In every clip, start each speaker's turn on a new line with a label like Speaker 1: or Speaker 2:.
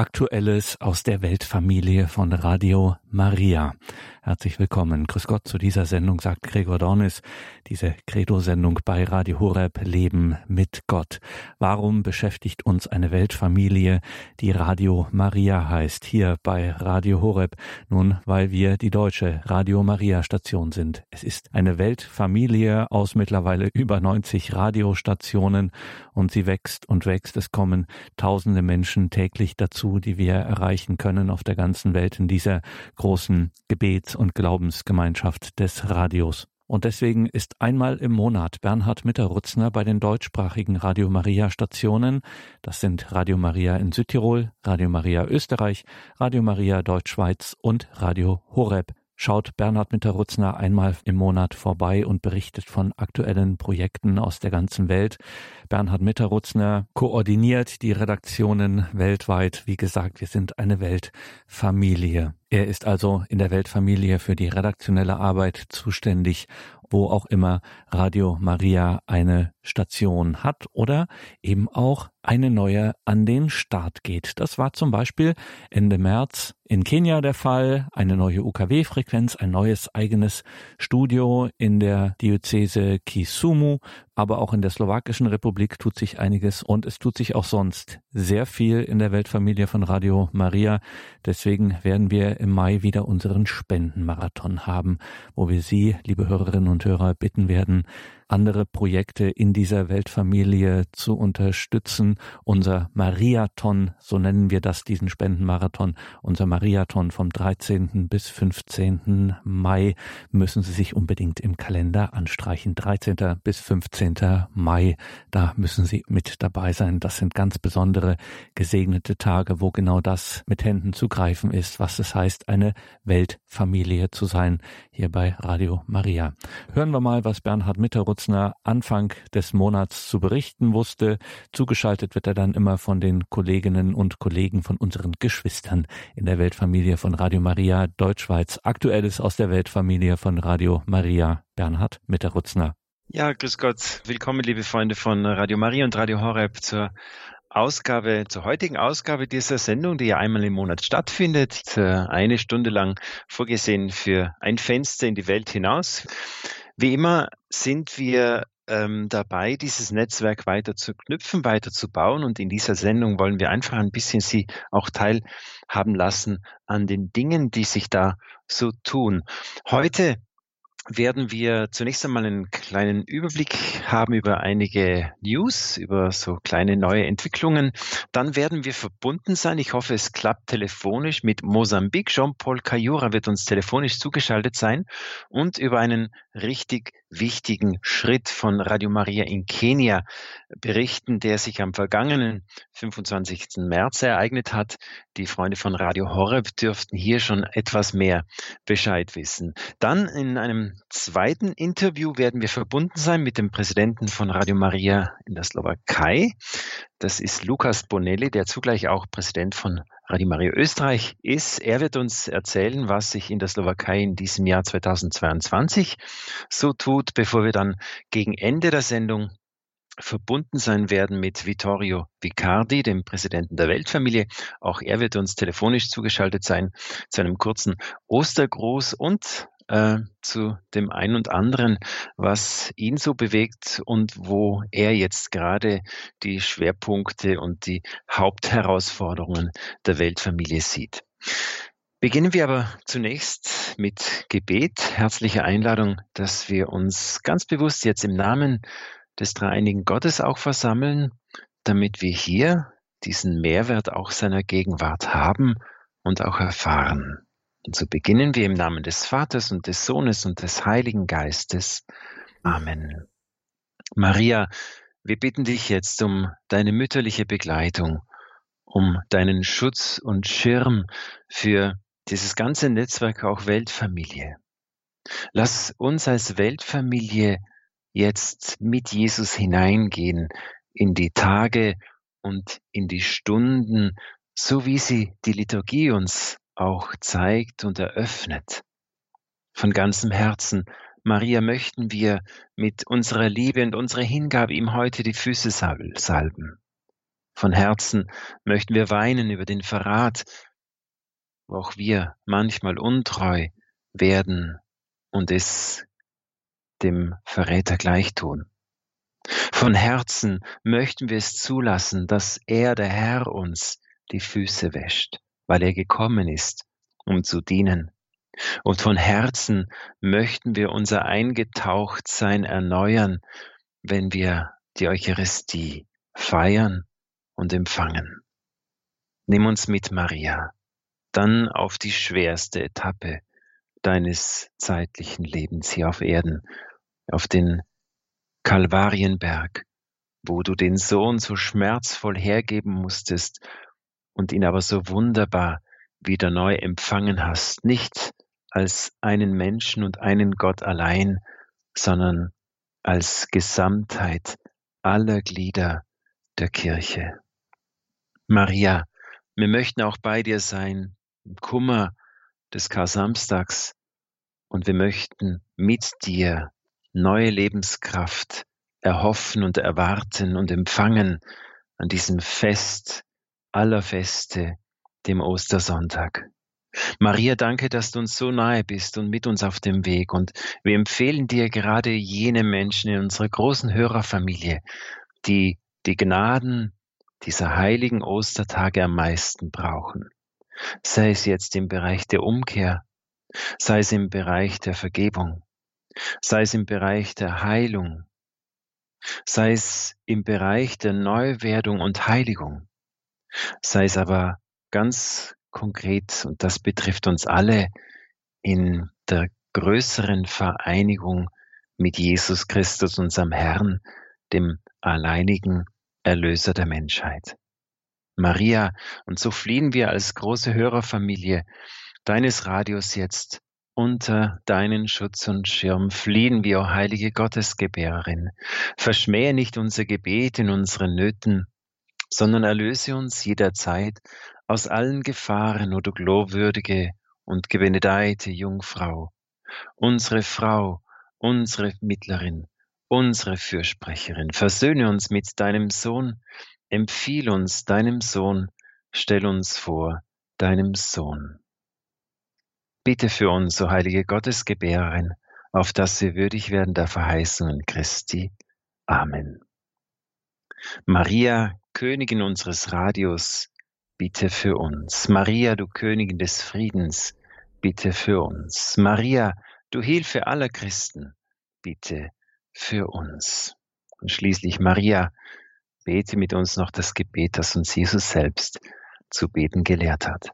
Speaker 1: Aktuelles aus der Weltfamilie von Radio Maria. Herzlich willkommen. Grüß Gott zu dieser Sendung, sagt Gregor Dornis. Diese Credo-Sendung bei Radio Horeb Leben mit Gott. Warum beschäftigt uns eine Weltfamilie, die Radio Maria heißt, hier bei Radio Horeb? Nun, weil wir die deutsche Radio Maria Station sind. Es ist eine Weltfamilie aus mittlerweile über 90 Radiostationen und sie wächst und wächst. Es kommen tausende Menschen täglich dazu, die wir erreichen können auf der ganzen Welt in dieser großen Gebets und Glaubensgemeinschaft des Radios. Und deswegen ist einmal im Monat Bernhard Mitterrutzner bei den deutschsprachigen Radio Maria Stationen, das sind Radio Maria in Südtirol, Radio Maria Österreich, Radio Maria Deutschschweiz und Radio Horeb, schaut Bernhard Mitterrutzner einmal im Monat vorbei und berichtet von aktuellen Projekten aus der ganzen Welt. Bernhard Mitterrutzner koordiniert die Redaktionen weltweit. Wie gesagt, wir sind eine Weltfamilie. Er ist also in der Weltfamilie für die redaktionelle Arbeit zuständig, wo auch immer Radio Maria eine Station hat oder eben auch eine neue an den Start geht. Das war zum Beispiel Ende März in Kenia der Fall, eine neue UKW-Frequenz, ein neues eigenes Studio in der Diözese Kisumu, aber auch in der Slowakischen Republik tut sich einiges und es tut sich auch sonst sehr viel in der Weltfamilie von Radio Maria. Deswegen werden wir im Mai wieder unseren Spendenmarathon haben, wo wir Sie, liebe Hörerinnen und Hörer, bitten werden, andere Projekte in dieser Weltfamilie zu unterstützen. Unser Mariathon, so nennen wir das, diesen Spendenmarathon, unser Mariathon vom 13. bis 15. Mai müssen Sie sich unbedingt im Kalender anstreichen. 13. bis 15. Mai, da müssen Sie mit dabei sein. Das sind ganz besondere gesegnete Tage, wo genau das mit Händen zu greifen ist, was es heißt, eine Weltfamilie zu sein, hier bei Radio Maria. Hören wir mal, was Bernhard Mitterrutz Kurzner Anfang des Monats zu berichten wusste. Zugeschaltet wird er dann immer von den Kolleginnen und Kollegen von unseren Geschwistern in der Weltfamilie von Radio Maria Deutschschweiz. Aktuelles aus der Weltfamilie von Radio Maria. Bernhard Mitterrutzner.
Speaker 2: Ja, grüß Gott. Willkommen, liebe Freunde von Radio Maria und Radio Horeb zur Ausgabe, zur heutigen Ausgabe dieser Sendung, die ja einmal im Monat stattfindet, eine Stunde lang vorgesehen für ein Fenster in die Welt hinaus. Wie immer sind wir ähm, dabei, dieses Netzwerk weiter zu knüpfen, weiter zu bauen. Und in dieser Sendung wollen wir einfach ein bisschen Sie auch teilhaben lassen an den Dingen, die sich da so tun. Heute werden wir zunächst einmal einen kleinen Überblick haben über einige News, über so kleine neue Entwicklungen. Dann werden wir verbunden sein. Ich hoffe, es klappt telefonisch mit Mosambik. Jean-Paul Kayura wird uns telefonisch zugeschaltet sein und über einen richtig wichtigen Schritt von Radio Maria in Kenia berichten, der sich am vergangenen 25. März ereignet hat. Die Freunde von Radio Horeb dürften hier schon etwas mehr Bescheid wissen. Dann in einem zweiten Interview werden wir verbunden sein mit dem Präsidenten von Radio Maria in der Slowakei. Das ist Lukas Bonelli, der zugleich auch Präsident von Radio Maria Österreich ist. Er wird uns erzählen, was sich in der Slowakei in diesem Jahr 2022 so tut, bevor wir dann gegen Ende der Sendung verbunden sein werden mit Vittorio Vicardi, dem Präsidenten der Weltfamilie. Auch er wird uns telefonisch zugeschaltet sein zu einem kurzen Ostergruß und äh, zu dem einen und anderen, was ihn so bewegt und wo er jetzt gerade die Schwerpunkte und die Hauptherausforderungen der Weltfamilie sieht. Beginnen wir aber zunächst mit Gebet. Herzliche Einladung, dass wir uns ganz bewusst jetzt im Namen des dreieinigen Gottes auch versammeln, damit wir hier diesen Mehrwert auch seiner Gegenwart haben und auch erfahren. Und so beginnen wir im Namen des Vaters und des Sohnes und des Heiligen Geistes. Amen. Maria, wir bitten dich jetzt um deine mütterliche Begleitung, um deinen Schutz und Schirm für dieses ganze Netzwerk auch Weltfamilie. Lass uns als Weltfamilie jetzt mit Jesus hineingehen in die Tage und in die Stunden, so wie sie die Liturgie uns auch zeigt und eröffnet. Von ganzem Herzen, Maria, möchten wir mit unserer Liebe und unserer Hingabe ihm heute die Füße salben. Von Herzen möchten wir weinen über den Verrat, wo auch wir manchmal untreu werden und es dem Verräter gleichtun. Von Herzen möchten wir es zulassen, dass er, der Herr, uns die Füße wäscht, weil er gekommen ist, um zu dienen. Und von Herzen möchten wir unser Eingetauchtsein erneuern, wenn wir die Eucharistie feiern und empfangen. Nimm uns mit, Maria, dann auf die schwerste Etappe deines zeitlichen Lebens hier auf Erden, auf den Kalvarienberg, wo du den Sohn so schmerzvoll hergeben musstest und ihn aber so wunderbar wieder neu empfangen hast, nicht als einen Menschen und einen Gott allein, sondern als Gesamtheit aller Glieder der Kirche. Maria, wir möchten auch bei dir sein im Kummer des Kar-Samstags und wir möchten mit dir neue Lebenskraft erhoffen und erwarten und empfangen an diesem Fest aller Feste, dem Ostersonntag. Maria, danke, dass du uns so nahe bist und mit uns auf dem Weg. Und wir empfehlen dir gerade jene Menschen in unserer großen Hörerfamilie, die die Gnaden dieser heiligen Ostertage am meisten brauchen. Sei es jetzt im Bereich der Umkehr, sei es im Bereich der Vergebung, sei es im Bereich der Heilung, sei es im Bereich der Neuwerdung und Heiligung, sei es aber ganz konkret, und das betrifft uns alle, in der größeren Vereinigung mit Jesus Christus, unserem Herrn, dem alleinigen Erlöser der Menschheit. Maria, und so fliehen wir als große Hörerfamilie deines Radios jetzt unter deinen Schutz und Schirm fliehen wir, o heilige Gottesgebärerin. Verschmähe nicht unser Gebet in unseren Nöten, sondern erlöse uns jederzeit aus allen Gefahren, o du glorwürdige und gebenedeite Jungfrau, unsere Frau, unsere Mittlerin, unsere Fürsprecherin, versöhne uns mit deinem Sohn, empfiehl uns deinem Sohn, stell uns vor deinem Sohn. Bitte für uns, o heilige Gottesgebärerin, auf dass wir würdig werden der Verheißungen Christi. Amen. Maria, Königin unseres Radios, bitte für uns. Maria, du Königin des Friedens, bitte für uns. Maria, du Hilfe aller Christen, bitte für uns. Und schließlich Maria, bete mit uns noch das Gebet, das uns Jesus selbst zu beten gelehrt hat.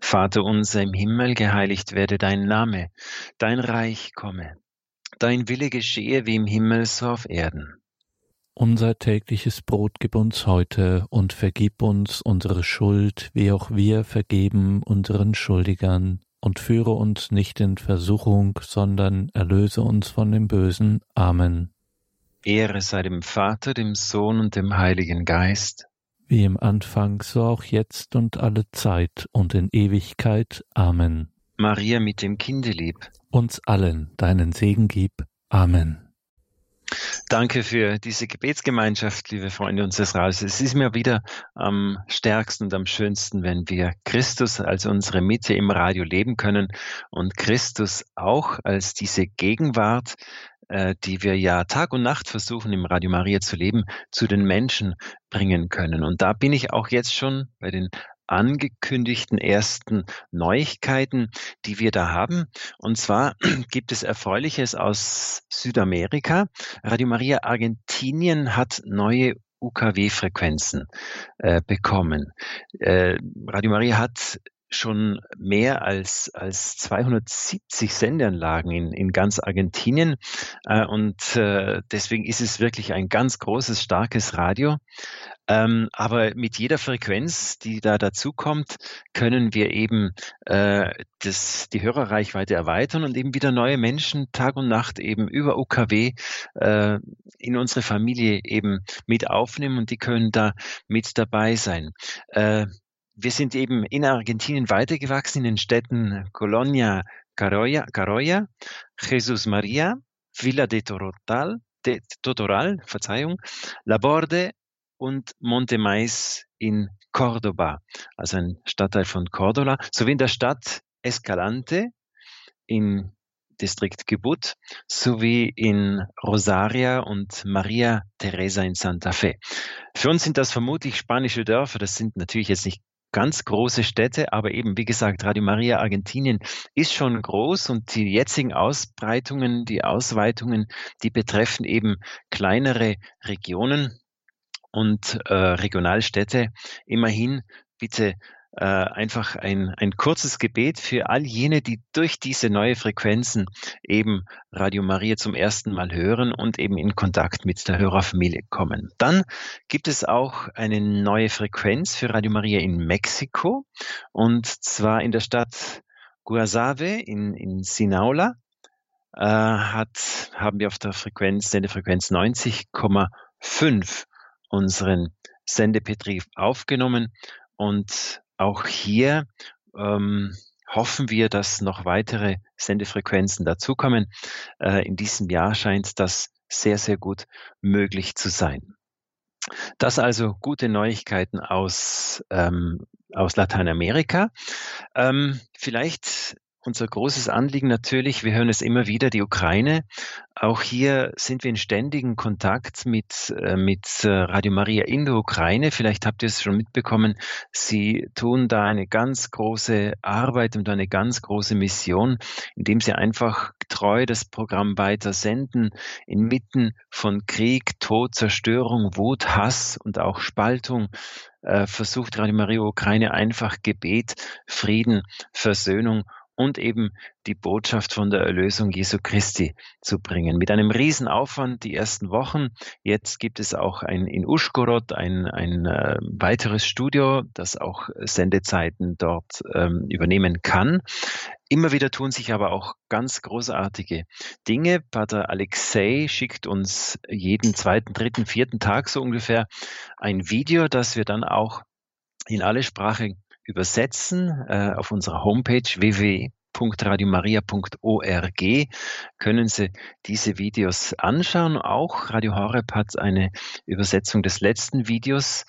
Speaker 2: Vater unser im Himmel, geheiligt werde dein Name, dein Reich komme, dein Wille geschehe wie im Himmel so auf Erden.
Speaker 1: Unser tägliches Brot gib uns heute und vergib uns unsere Schuld, wie auch wir vergeben unseren Schuldigern und führe uns nicht in Versuchung, sondern erlöse uns von dem Bösen. Amen.
Speaker 2: Ehre sei dem Vater, dem Sohn und dem Heiligen Geist.
Speaker 1: Wie im Anfang, so auch jetzt und alle Zeit und in Ewigkeit. Amen.
Speaker 2: Maria mit dem Kindelieb.
Speaker 1: Uns allen deinen Segen gib. Amen.
Speaker 2: Danke für diese Gebetsgemeinschaft, liebe Freunde unseres Rauses. Es ist mir wieder am stärksten und am schönsten, wenn wir Christus als unsere Mitte im Radio leben können und Christus auch als diese Gegenwart, äh, die wir ja Tag und Nacht versuchen im Radio Maria zu leben, zu den Menschen bringen können. Und da bin ich auch jetzt schon bei den angekündigten ersten Neuigkeiten, die wir da haben. Und zwar gibt es Erfreuliches aus Südamerika. Radio Maria Argentinien hat neue UKW-Frequenzen äh, bekommen. Äh, Radio Maria hat schon mehr als, als 270 Sendeanlagen in, in ganz Argentinien. Äh, und äh, deswegen ist es wirklich ein ganz großes, starkes Radio. Ähm, aber mit jeder Frequenz, die da dazukommt, können wir eben äh, das, die Hörerreichweite erweitern und eben wieder neue Menschen Tag und Nacht eben über UKW äh, in unsere Familie eben mit aufnehmen und die können da mit dabei sein. Äh, wir sind eben in Argentinien weitergewachsen in den Städten Colonia, Caroya, Caroya Jesus Maria, Villa de Totoral, de Totoral, Verzeihung, Laborde und Montemais in Cordoba, also ein Stadtteil von Córdoba, sowie in der Stadt Escalante in Distrikt Gebut sowie in Rosaria und Maria Teresa in Santa Fe. Für uns sind das vermutlich spanische Dörfer. Das sind natürlich jetzt nicht ganz große Städte, aber eben, wie gesagt, Radio Maria Argentinien ist schon groß und die jetzigen Ausbreitungen, die Ausweitungen, die betreffen eben kleinere Regionen und äh, Regionalstädte. Immerhin bitte äh, einfach ein, ein kurzes Gebet für all jene, die durch diese neue Frequenzen eben Radio Maria zum ersten Mal hören und eben in Kontakt mit der Hörerfamilie kommen. Dann gibt es auch eine neue Frequenz für Radio Maria in Mexiko und zwar in der Stadt Guasave in, in Sinaula. Äh, hat, haben wir auf der Frequenz, Sendefrequenz 90,5 unseren Sendebetrieb aufgenommen und auch hier ähm, hoffen wir, dass noch weitere Sendefrequenzen dazukommen. Äh, in diesem Jahr scheint das sehr, sehr gut möglich zu sein. Das also gute Neuigkeiten aus, ähm, aus Lateinamerika. Ähm, vielleicht unser großes Anliegen natürlich, wir hören es immer wieder, die Ukraine. Auch hier sind wir in ständigem Kontakt mit, äh, mit äh, Radio Maria in der Ukraine. Vielleicht habt ihr es schon mitbekommen. Sie tun da eine ganz große Arbeit und eine ganz große Mission, indem sie einfach treu das Programm weiter senden, inmitten von Krieg, Tod, Zerstörung, Wut, Hass und auch Spaltung äh, versucht Radio Maria Ukraine einfach Gebet, Frieden, Versöhnung und eben die Botschaft von der Erlösung Jesu Christi zu bringen. Mit einem Riesenaufwand die ersten Wochen. Jetzt gibt es auch ein, in Uschgorod ein, ein äh, weiteres Studio, das auch Sendezeiten dort ähm, übernehmen kann. Immer wieder tun sich aber auch ganz großartige Dinge. Pater Alexei schickt uns jeden zweiten, dritten, vierten Tag so ungefähr ein Video, das wir dann auch in alle Sprachen übersetzen äh, auf unserer Homepage www.radiomaria.org können Sie diese Videos anschauen. Auch Radio Horeb hat eine Übersetzung des letzten Videos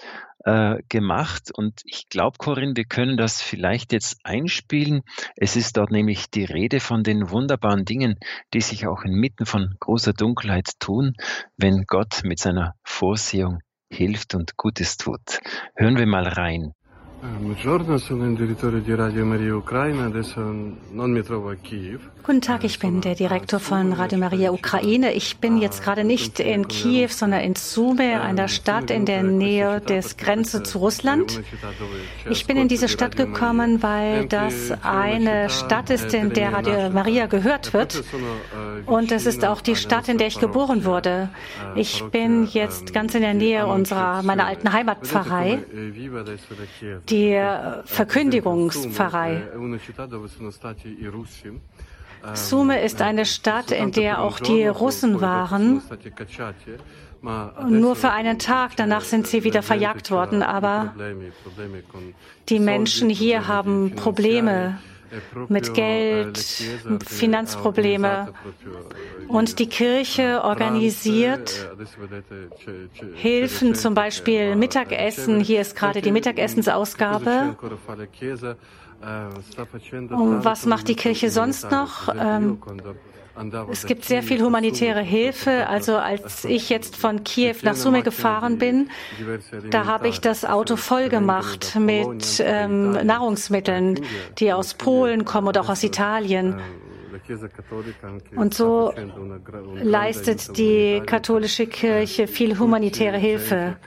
Speaker 2: äh, gemacht und ich glaube, Corinne, wir können das vielleicht jetzt einspielen. Es ist dort nämlich die Rede von den wunderbaren Dingen, die sich auch inmitten von großer Dunkelheit tun, wenn Gott mit seiner Vorsehung hilft und Gutes tut. Hören wir mal rein.
Speaker 3: Guten Tag, ich bin der Direktor von Radio Maria Ukraine. Ich bin jetzt gerade nicht in Kiew, sondern in Sume, einer Stadt in der Nähe des Grenze zu Russland. Ich bin in diese Stadt gekommen, weil das eine Stadt ist, in der Radio Maria gehört wird. Und es ist auch die Stadt, in der ich geboren wurde. Ich bin jetzt ganz in der Nähe unserer, meiner alten Heimatpfarrei, die Verkündigungspfarrei. Sume ist eine Stadt, in der auch die Russen waren. Nur für einen Tag, danach sind sie wieder verjagt worden. Aber die Menschen hier haben Probleme mit Geld, Finanzprobleme. Und die Kirche organisiert Hilfen, zum Beispiel Mittagessen. Hier ist gerade die Mittagessensausgabe. Und was macht die Kirche sonst noch? Es gibt sehr viel humanitäre Hilfe. Also als ich jetzt von Kiew nach Sumy gefahren bin, da habe ich das Auto voll gemacht mit ähm, Nahrungsmitteln, die aus Polen kommen oder auch aus Italien. Und so leistet die katholische Kirche viel humanitäre Hilfe.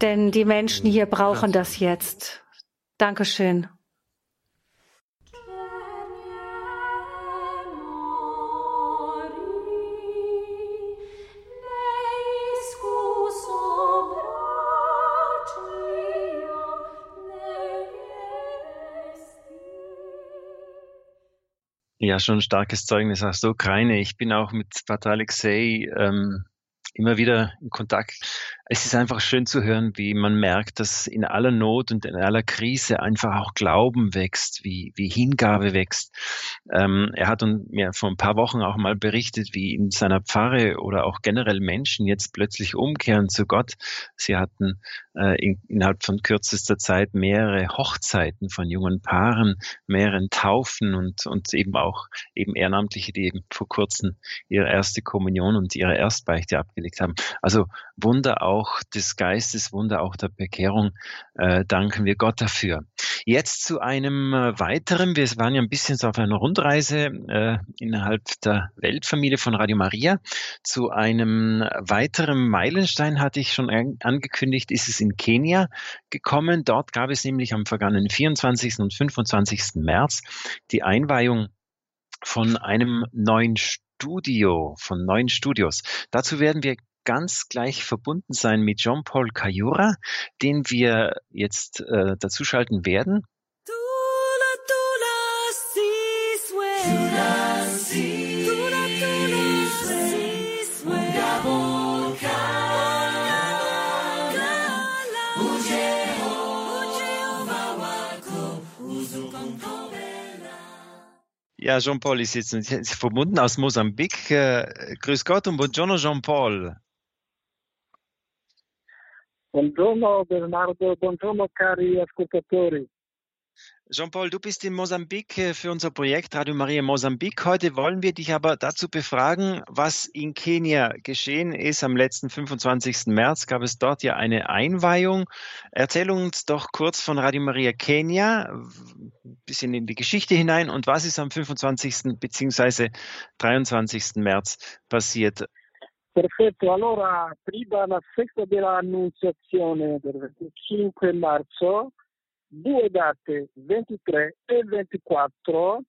Speaker 3: Denn die Menschen hier brauchen das jetzt. Dankeschön.
Speaker 2: Ja, schon ein starkes Zeugnis aus der Ukraine. Ich bin auch mit Pater Alexei ähm, immer wieder in Kontakt. Es ist einfach schön zu hören, wie man merkt, dass in aller Not und in aller Krise einfach auch Glauben wächst, wie, wie Hingabe wächst. Ähm, er hat mir vor ein paar Wochen auch mal berichtet, wie in seiner Pfarre oder auch generell Menschen jetzt plötzlich umkehren zu Gott. Sie hatten äh, in, innerhalb von kürzester Zeit mehrere Hochzeiten von jungen Paaren, mehreren Taufen und, und eben auch eben Ehrenamtliche, die eben vor kurzem ihre erste Kommunion und ihre Erstbeichte abgelegt haben. Also Wunder auch des Geistes, Wunder auch der Bekehrung, äh, danken wir Gott dafür. Jetzt zu einem äh, weiteren, wir waren ja ein bisschen so auf einer Rundreise äh, innerhalb der Weltfamilie von Radio Maria. Zu einem weiteren Meilenstein hatte ich schon angekündigt, ist es in Kenia gekommen. Dort gab es nämlich am vergangenen 24. und 25. März die Einweihung von einem neuen Studio, von neuen Studios. Dazu werden wir ganz gleich verbunden sein mit Jean-Paul Cayura, den wir jetzt äh, dazuschalten werden. Ja, Jean-Paul ist jetzt verbunden aus Mosambik. Äh, grüß Gott und buongiorno Jean-Paul.
Speaker 4: Buongiorno Bernardo, buongiorno cari ascoltatori.
Speaker 2: Jean-Paul, du bist in Mosambik äh, für unser Projekt Radio Maria Mosambik. Heute wollen wir dich aber dazu befragen, was in Kenia geschehen ist. Am letzten 25. März gab es dort ja eine Einweihung. Erzähl uns doch kurz von Radio Maria Kenia, ein bisschen in die Geschichte hinein und was ist am 25. bzw. 23. März passiert.
Speaker 4: Perfetto, allora prima la festa dell'annunciazione del 5 marzo, due date, 23 e 24,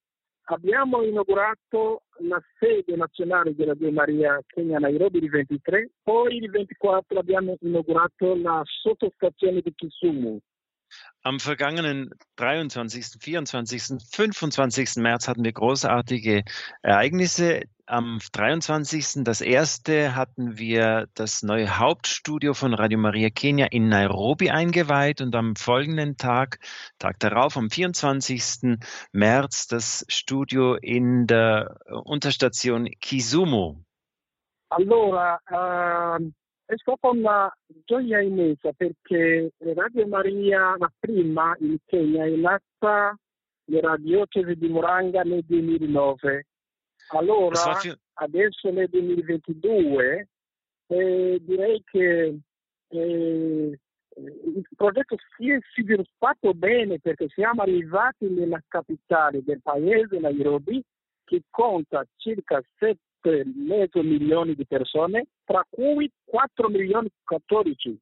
Speaker 4: abbiamo inaugurato la sede nazionale della Dio Maria Kenya Nairobi il 23, poi il 24 abbiamo inaugurato la sottostazione di Kisumu.
Speaker 2: Am vergangenen 23., 24., 25. März hatten wir großartige Ereignisse. Am 23. das erste hatten wir das neue Hauptstudio von Radio Maria Kenia in Nairobi eingeweiht und am folgenden Tag, Tag darauf, am 24. März, das Studio in der Unterstation Kisumu.
Speaker 4: Allora, uh, è stata una gioia immensa perché Radio Maria, la prima in Kenya, è nata nella diocesi di Moranga nel 2009. Allora, adesso nel 2022, eh, direi che eh, il progetto si è sviluppato bene perché siamo arrivati nella capitale del paese, Nairobi, che conta circa 7 mezzo milioni di persone, tra cui 4 milioni cattolici.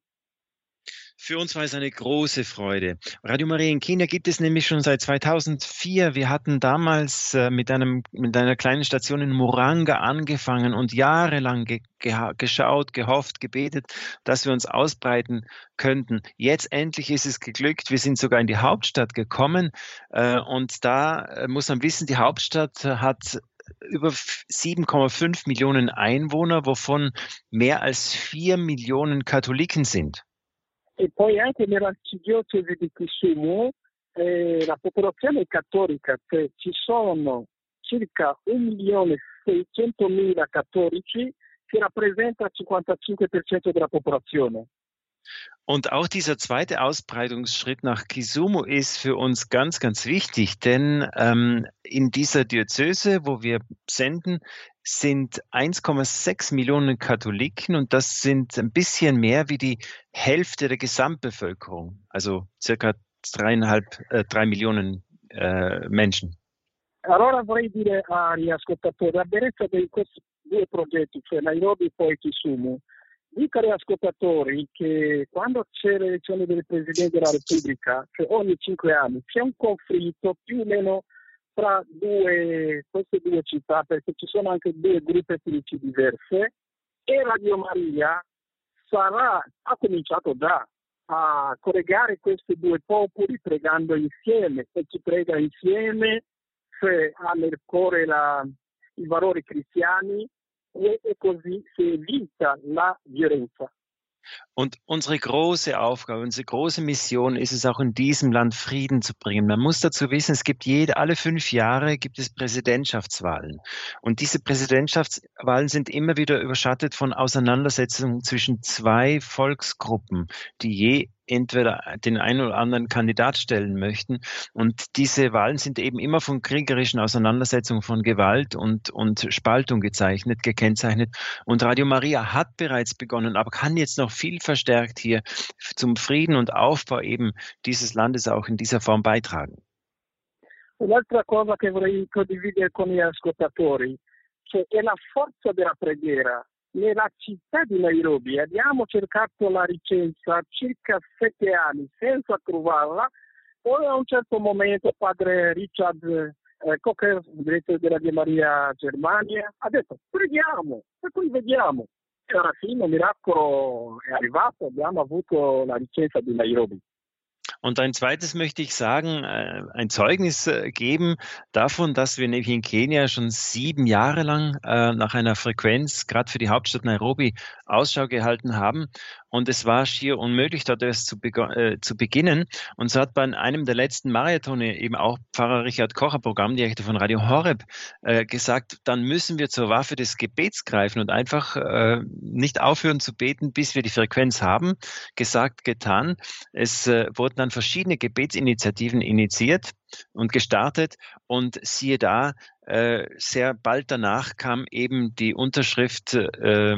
Speaker 2: Für uns war es eine große Freude. Radio Maria in Kenia gibt es nämlich schon seit 2004. Wir hatten damals äh, mit, einem, mit einer kleinen Station in Moranga angefangen und jahrelang ge geschaut, gehofft, gebetet, dass wir uns ausbreiten könnten. Jetzt endlich ist es geglückt. Wir sind sogar in die Hauptstadt gekommen äh, und da äh, muss man wissen, die Hauptstadt hat über 7,5 Millionen Einwohner, wovon mehr als 4 Millionen Katholiken sind.
Speaker 4: E poi anche nell'arcidiocesi di Kisumu eh, la popolazione è cattolica, cioè ci sono circa 1.600.000 cattolici che rappresenta il 55% della popolazione.
Speaker 2: Und auch dieser zweite Ausbreitungsschritt nach Kisumu ist für uns ganz, ganz wichtig, denn ähm, in dieser Diözese, wo wir senden, sind 1,6 Millionen Katholiken und das sind ein bisschen mehr wie die Hälfte der Gesamtbevölkerung, also circa dreieinhalb, äh, drei Millionen äh, Menschen.
Speaker 4: Allora vorrei dire agli ascoltatori la bellezza di questi due progetti, cioè Nairobi e poi Kisumu. Dico agli ascoltatori che quando c'è l'elezione del Presidente della Repubblica, cioè ogni cinque anni, c'è un conflitto più o meno tra due, queste due città, perché ci sono anche due gruppi etnici diverse, e Radio Maria sarà, ha cominciato già a collegare questi due popoli pregando insieme, e chi prega insieme, cioè ha nel cuore la, i valori cristiani, e, così si evita la violenza.
Speaker 2: Und unsere große Aufgabe, unsere große Mission ist es auch in diesem Land Frieden zu bringen. Man muss dazu wissen, es gibt jede, alle fünf Jahre gibt es Präsidentschaftswahlen. Und diese Präsidentschaftswahlen sind immer wieder überschattet von Auseinandersetzungen zwischen zwei Volksgruppen, die je entweder den einen oder anderen Kandidat stellen möchten. Und diese Wahlen sind eben immer von kriegerischen Auseinandersetzungen, von Gewalt und, und Spaltung gezeichnet, gekennzeichnet. Und Radio Maria hat bereits begonnen, aber kann jetzt noch viel verstärkt hier zum Frieden und Aufbau eben dieses Landes auch in dieser Form beitragen.
Speaker 4: Un'altra cosa che vorrei condividere con gli ascoltatori, cioè è la forza della preghiera nella città di Nairobi abbiamo cercato la licenza circa sette anni senza trovarla. Poi a un certo momento padre Richard eh, Cocker, direttore della Via Maria Germania, ha detto preghiamo e poi vediamo. E alla fine il miracolo è arrivato, abbiamo avuto la licenza di Nairobi.
Speaker 2: Und ein zweites möchte ich sagen, äh, ein Zeugnis äh, geben davon, dass wir nämlich in Kenia schon sieben Jahre lang äh, nach einer Frequenz, gerade für die Hauptstadt Nairobi, Ausschau gehalten haben und es war schier unmöglich, dort erst zu, äh, zu beginnen. Und so hat bei einem der letzten Marathone eben auch Pfarrer Richard Kocher, Programmdirektor von Radio Horeb, äh, gesagt, dann müssen wir zur Waffe des Gebets greifen und einfach äh, nicht aufhören zu beten, bis wir die Frequenz haben. Gesagt, getan. Es äh, wurden dann verschiedene Gebetsinitiativen initiiert und gestartet und siehe da, äh, sehr bald danach kam eben die Unterschrift äh,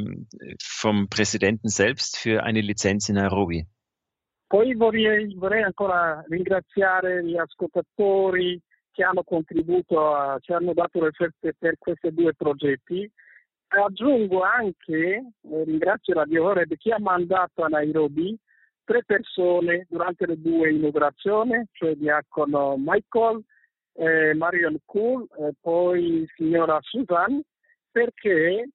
Speaker 2: vom Präsidenten selbst für eine Lizenz in Nairobi.
Speaker 4: Poi vorrei, vorrei ancora ringraziare gli ascoltatori che hanno contribuito, a, ci hanno dato le offerte per questi due progetti. Aggiungo anche, eh, ringrazio Radio Horeb, chi ha mandato a Nairobi tre persone durante le due inaugurazioni, cioè diacono Michael, eh, Marion Cool e poi signora Susan, perché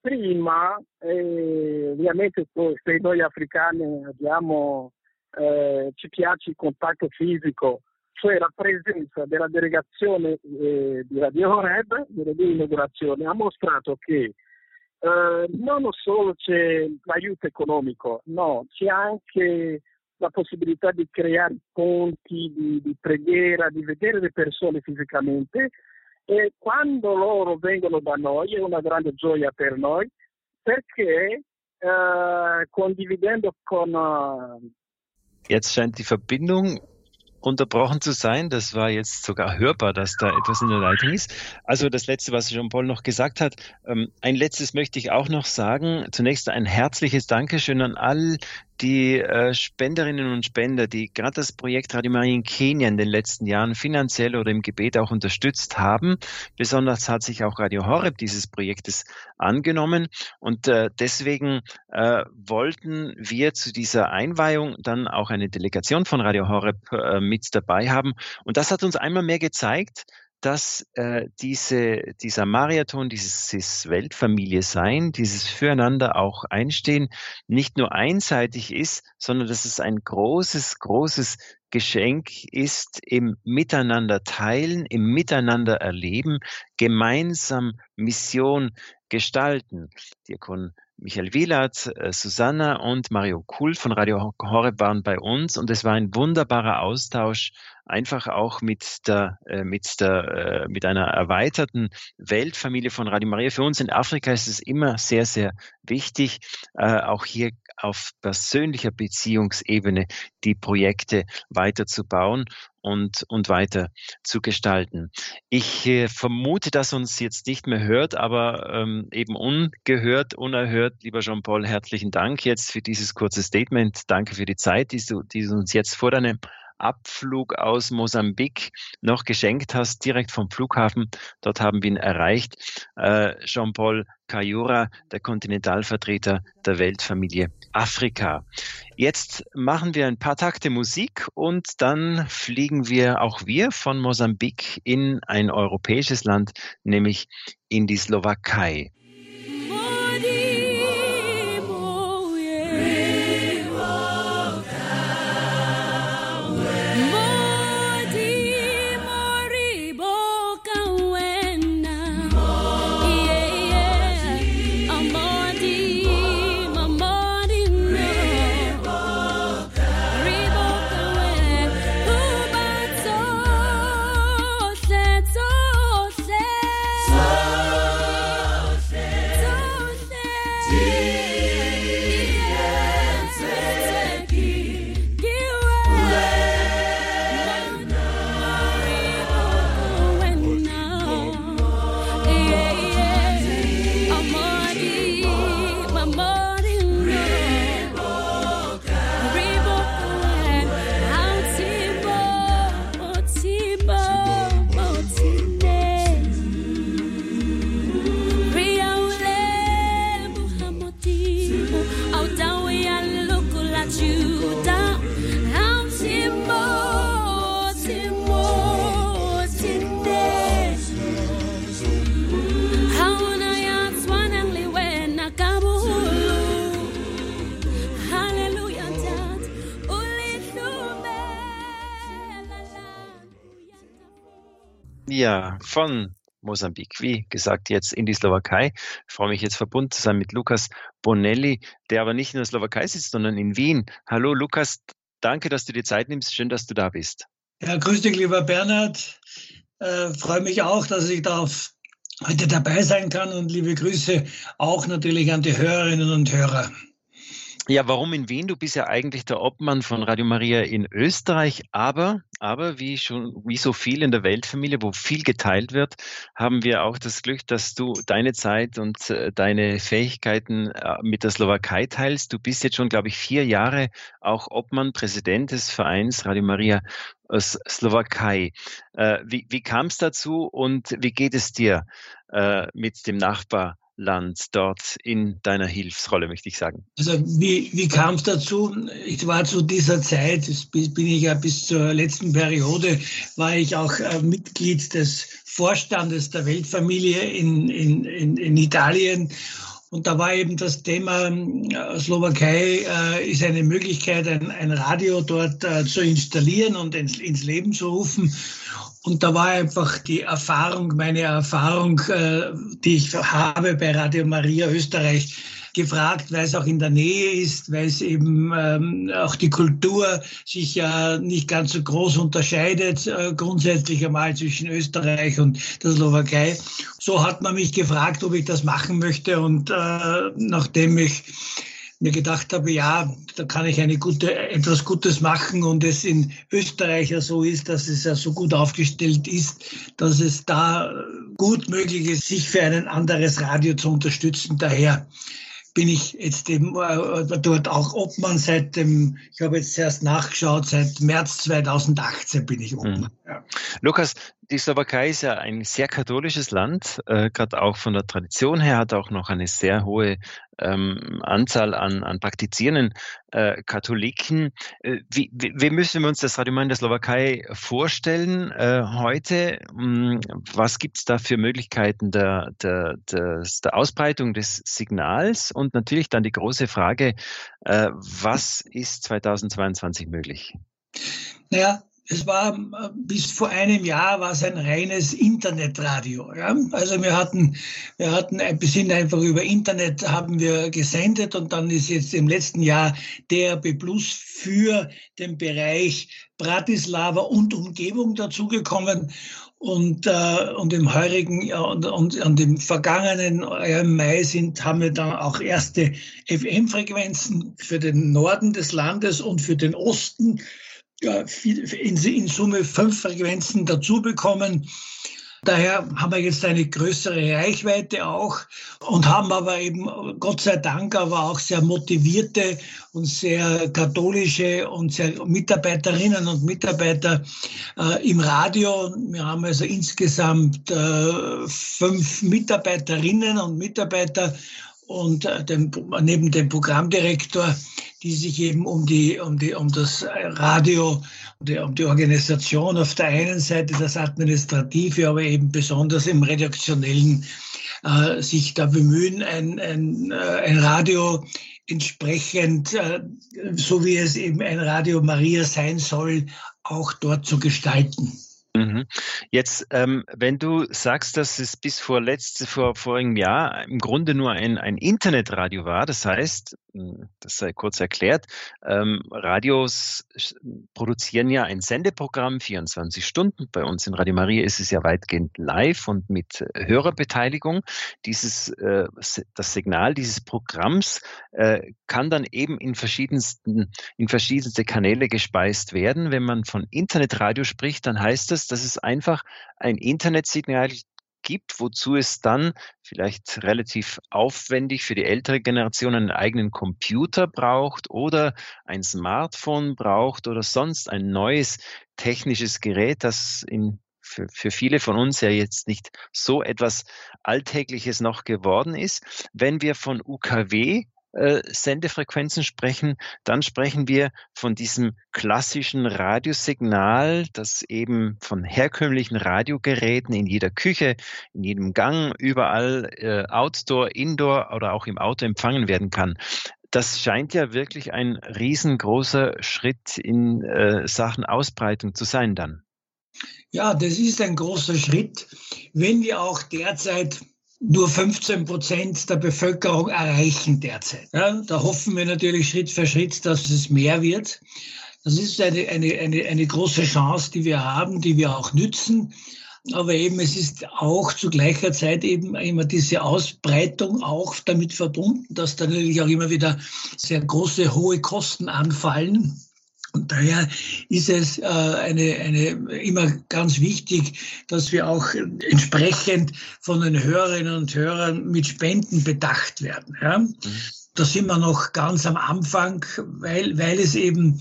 Speaker 4: prima, eh, ovviamente se noi africani abbiamo, eh, ci piace il contatto fisico, cioè la presenza della delegazione eh, di Radio Red nelle due inaugurazioni ha mostrato che eh, non solo c'è l'aiuto economico, no, c'è anche la possibilità di creare ponti di, di preghiera, di vedere le persone fisicamente e quando loro vengono da noi è una grande gioia per noi perché äh, condividendo con...
Speaker 2: Jetzt scheint die Verbindung unterbrochen zu sein. Das war jetzt sogar hörbar, dass da etwas in der Leitung ist. Also das Letzte, was Jean-Paul noch gesagt hat. Ähm, ein letztes möchte ich auch noch sagen. Zunächst ein herzliches Dankeschön an all die äh, Spenderinnen und Spender, die gerade das Projekt Radio Maria in Kenia in den letzten Jahren finanziell oder im Gebet auch unterstützt haben. Besonders hat sich auch Radio Horeb dieses Projektes angenommen und äh, deswegen äh, wollten wir zu dieser Einweihung dann auch eine Delegation von Radio Horeb äh, mit dabei haben. Und das hat uns einmal mehr gezeigt, dass äh, diese, dieser Marathon, dieses Weltfamilie sein, dieses Füreinander auch einstehen, nicht nur einseitig ist, sondern dass es ein großes, großes Geschenk ist im Miteinander teilen, im Miteinander erleben, gemeinsam Mission gestalten. Diakon Michael Wielert, äh, Susanna und Mario Kuhl von Radio Horeb waren bei uns und es war ein wunderbarer Austausch, einfach auch mit der, äh, mit der, äh, mit einer erweiterten Weltfamilie von Radio Maria. Für uns in Afrika ist es immer sehr, sehr wichtig, auch hier auf persönlicher Beziehungsebene die Projekte weiterzubauen und, und weiter zu gestalten. Ich äh, vermute, dass uns jetzt nicht mehr hört, aber ähm, eben ungehört, unerhört. Lieber Jean-Paul, herzlichen Dank jetzt für dieses kurze Statement. Danke für die Zeit, die du, die du uns jetzt vor deinem Abflug aus Mosambik noch geschenkt hast, direkt vom Flughafen. Dort haben wir ihn erreicht. Äh, Jean-Paul Kayura, der Kontinentalvertreter der Weltfamilie Afrika. Jetzt machen wir ein paar Takte Musik und dann fliegen wir auch wir von Mosambik in ein europäisches Land, nämlich in die Slowakei. Von Mosambik, wie gesagt, jetzt in die Slowakei. Ich freue mich jetzt verbunden zu sein mit Lukas Bonelli, der aber nicht in der Slowakei sitzt, sondern in Wien. Hallo Lukas, danke, dass du dir Zeit nimmst. Schön, dass du da bist.
Speaker 5: Ja, grüß dich, lieber Bernhard. Äh, freue mich auch, dass ich da heute dabei sein kann und liebe Grüße auch natürlich an die Hörerinnen und Hörer.
Speaker 2: Ja, warum in Wien? Du bist ja eigentlich der Obmann von Radio Maria in Österreich, aber, aber wie schon, wie so viel in der Weltfamilie, wo viel geteilt wird, haben wir auch das Glück, dass du deine Zeit und äh, deine Fähigkeiten äh, mit der Slowakei teilst. Du bist jetzt schon, glaube ich, vier Jahre auch Obmann, Präsident des Vereins Radio Maria aus Slowakei. Äh, wie wie kam es dazu und wie geht es dir mit dem Nachbar Land dort in deiner Hilfsrolle, möchte ich sagen?
Speaker 5: Also wie, wie kam es dazu? Ich war zu dieser Zeit, bin ich ja bis zur letzten Periode, war ich auch äh, Mitglied des Vorstandes der Weltfamilie in, in, in, in Italien. Und da war eben das Thema, äh, Slowakei äh, ist eine Möglichkeit, ein, ein Radio dort äh, zu installieren und ins, ins Leben zu rufen. Und da war einfach die Erfahrung, meine Erfahrung, äh, die ich habe bei Radio Maria Österreich, gefragt, weil es auch in der Nähe ist, weil es eben ähm, auch die Kultur sich ja nicht ganz so groß unterscheidet, äh, grundsätzlich einmal zwischen Österreich und der Slowakei. So hat man mich gefragt, ob ich das machen möchte und äh, nachdem ich mir gedacht habe, ja, da kann ich eine gute, etwas Gutes machen und es in Österreich ja so ist, dass es ja so gut aufgestellt ist, dass es da gut möglich ist, sich für ein anderes Radio zu unterstützen. Daher bin ich jetzt eben äh, dort auch Obmann seit dem, ich habe jetzt erst nachgeschaut, seit März 2018 bin ich Obmann. Mhm. Ja.
Speaker 2: Lukas, die Slowakei ist ja ein sehr katholisches Land, äh, gerade auch von der Tradition her, hat auch noch eine sehr hohe ähm, Anzahl an, an praktizierenden äh, Katholiken. Äh, wie, wie, müssen wir uns das Radio in der Slowakei vorstellen äh, heute? Hm, was gibt es da für Möglichkeiten der, der, der, der Ausbreitung des Signals? Und natürlich dann die große Frage, äh, was ist 2022 möglich?
Speaker 5: Naja, es war äh, bis vor einem Jahr war es ein reines Internetradio. Ja? Also wir hatten, wir hatten, wir sind einfach über Internet haben wir gesendet und dann ist jetzt im letzten Jahr DRB Plus für den Bereich Bratislava und Umgebung dazugekommen. Und, äh, und im heurigen ja, und, und, und im vergangenen äh, Mai sind, haben wir dann auch erste FM-Frequenzen für den Norden des Landes und für den Osten ja, in, in Summe fünf Frequenzen dazu bekommen. Daher haben wir jetzt eine größere Reichweite auch und haben aber eben, Gott sei Dank, aber auch sehr motivierte und sehr katholische und sehr Mitarbeiterinnen und Mitarbeiter äh, im Radio. Wir haben also insgesamt äh, fünf Mitarbeiterinnen und Mitarbeiter und äh, dem, neben dem Programmdirektor die sich eben um die, um die, um das Radio, um die, um die Organisation auf der einen Seite, das Administrative, aber eben besonders im Redaktionellen äh, sich da bemühen, ein, ein, äh, ein Radio entsprechend, äh, so wie es eben ein Radio Maria sein soll, auch dort zu gestalten.
Speaker 2: Mhm. Jetzt, ähm, wenn du sagst, dass es bis vor letzte, vor vorigem Jahr im Grunde nur ein, ein Internetradio war, das heißt, das sei kurz erklärt, ähm, Radios produzieren ja ein Sendeprogramm 24 Stunden. Bei uns in Radio Maria ist es ja weitgehend live und mit äh, Hörerbeteiligung. Dieses, äh, das Signal dieses Programms äh, kann dann eben in verschiedensten, in verschiedenste Kanäle gespeist werden. Wenn man von Internetradio spricht, dann heißt das, dass es einfach ein Internetsignal gibt, wozu es dann vielleicht relativ aufwendig für die ältere Generation einen eigenen Computer braucht oder ein Smartphone braucht oder sonst ein neues technisches Gerät, das in, für, für viele von uns ja jetzt nicht so etwas Alltägliches noch geworden ist. Wenn wir von UKW äh, Sendefrequenzen sprechen, dann sprechen wir von diesem klassischen Radiosignal, das eben von herkömmlichen Radiogeräten in jeder Küche, in jedem Gang, überall äh, Outdoor, Indoor oder auch im Auto empfangen werden kann. Das scheint ja wirklich ein riesengroßer Schritt in äh, Sachen Ausbreitung zu sein dann.
Speaker 5: Ja, das ist ein großer Schritt, wenn wir auch derzeit nur 15 Prozent der Bevölkerung erreichen derzeit. Ja, da hoffen wir natürlich Schritt für Schritt, dass es mehr wird. Das ist eine, eine, eine, eine große Chance, die wir haben, die wir auch nützen. Aber eben, es ist auch zu gleicher Zeit eben immer diese Ausbreitung auch damit verbunden, dass da natürlich auch immer wieder sehr große, hohe Kosten anfallen. Und daher ist es äh, eine, eine, immer ganz wichtig, dass wir auch entsprechend von den Hörerinnen und Hörern mit Spenden bedacht werden. Ja? Mhm. Da sind wir noch ganz am Anfang, weil, weil es eben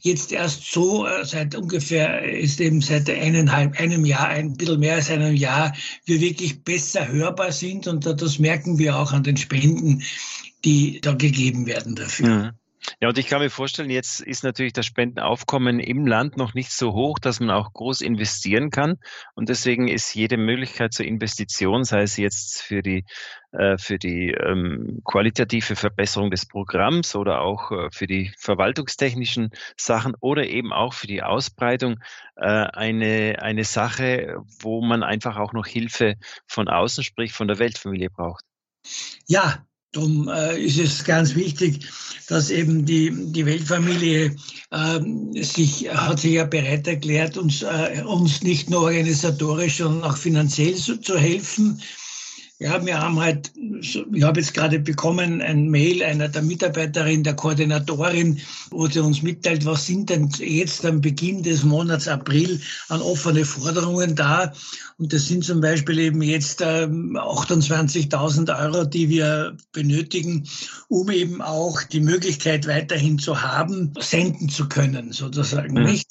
Speaker 5: jetzt erst so äh, seit ungefähr, ist eben seit eineinhalb, einem Jahr, ein bisschen mehr als einem Jahr, wir wirklich besser hörbar sind. Und das merken wir auch an den Spenden, die da gegeben werden dafür.
Speaker 2: Mhm. Ja, und ich kann mir vorstellen, jetzt ist natürlich das Spendenaufkommen im Land noch nicht so hoch, dass man auch groß investieren kann. Und deswegen ist jede Möglichkeit zur Investition, sei es jetzt für die, äh, für die ähm, qualitative Verbesserung des Programms oder auch äh, für die verwaltungstechnischen Sachen oder eben auch für die Ausbreitung, äh, eine, eine Sache, wo man einfach auch noch Hilfe von außen, sprich von der Weltfamilie braucht.
Speaker 5: Ja, Darum äh, ist es ganz wichtig, dass eben die, die Weltfamilie äh, sich, hat sich ja bereit erklärt, uns, äh, uns nicht nur organisatorisch, sondern auch finanziell zu, zu helfen. Ja, wir haben halt, ich habe jetzt gerade bekommen ein Mail einer der Mitarbeiterin, der Koordinatorin, wo sie uns mitteilt, was sind denn jetzt am Beginn des Monats April an offene Forderungen da. Und das sind zum Beispiel eben jetzt ähm, 28.000 Euro, die wir benötigen, um eben auch die Möglichkeit weiterhin zu haben, senden zu können, sozusagen. Mhm. Nicht?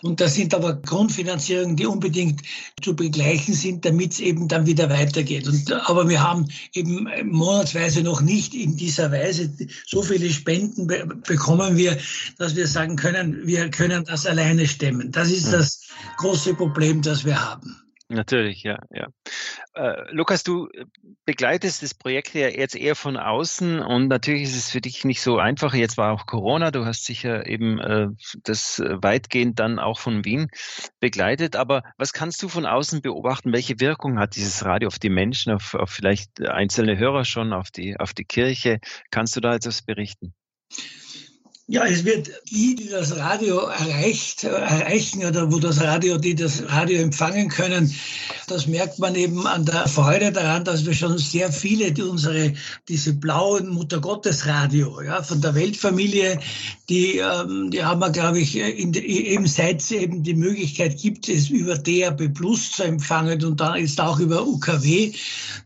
Speaker 5: Und das sind aber Grundfinanzierungen, die unbedingt zu begleichen sind, damit es eben dann wieder weitergeht. Und aber wir haben eben monatsweise noch nicht in dieser Weise so viele Spenden be bekommen wir, dass wir sagen können, wir können das alleine stemmen. Das ist das große Problem, das wir haben.
Speaker 2: Natürlich, ja, ja. Äh, Lukas, du begleitest das Projekt ja jetzt eher von außen und natürlich ist es für dich nicht so einfach. Jetzt war auch Corona, du hast sicher eben äh, das weitgehend dann auch von Wien begleitet. Aber was kannst du von außen beobachten? Welche Wirkung hat dieses Radio auf die Menschen, auf, auf vielleicht einzelne Hörer schon, auf die, auf die Kirche? Kannst du da etwas berichten?
Speaker 5: Ja, es wird die, die das Radio erreicht, erreichen oder wo das Radio, die das Radio empfangen können, das merkt man eben an der Freude daran, dass wir schon sehr viele, die unsere, diese blauen Muttergottes-Radio, ja, von der Weltfamilie, die, ähm, die haben wir, glaube ich, in, eben seit es eben die Möglichkeit gibt, es über DAB Plus zu empfangen und dann ist auch über UKW.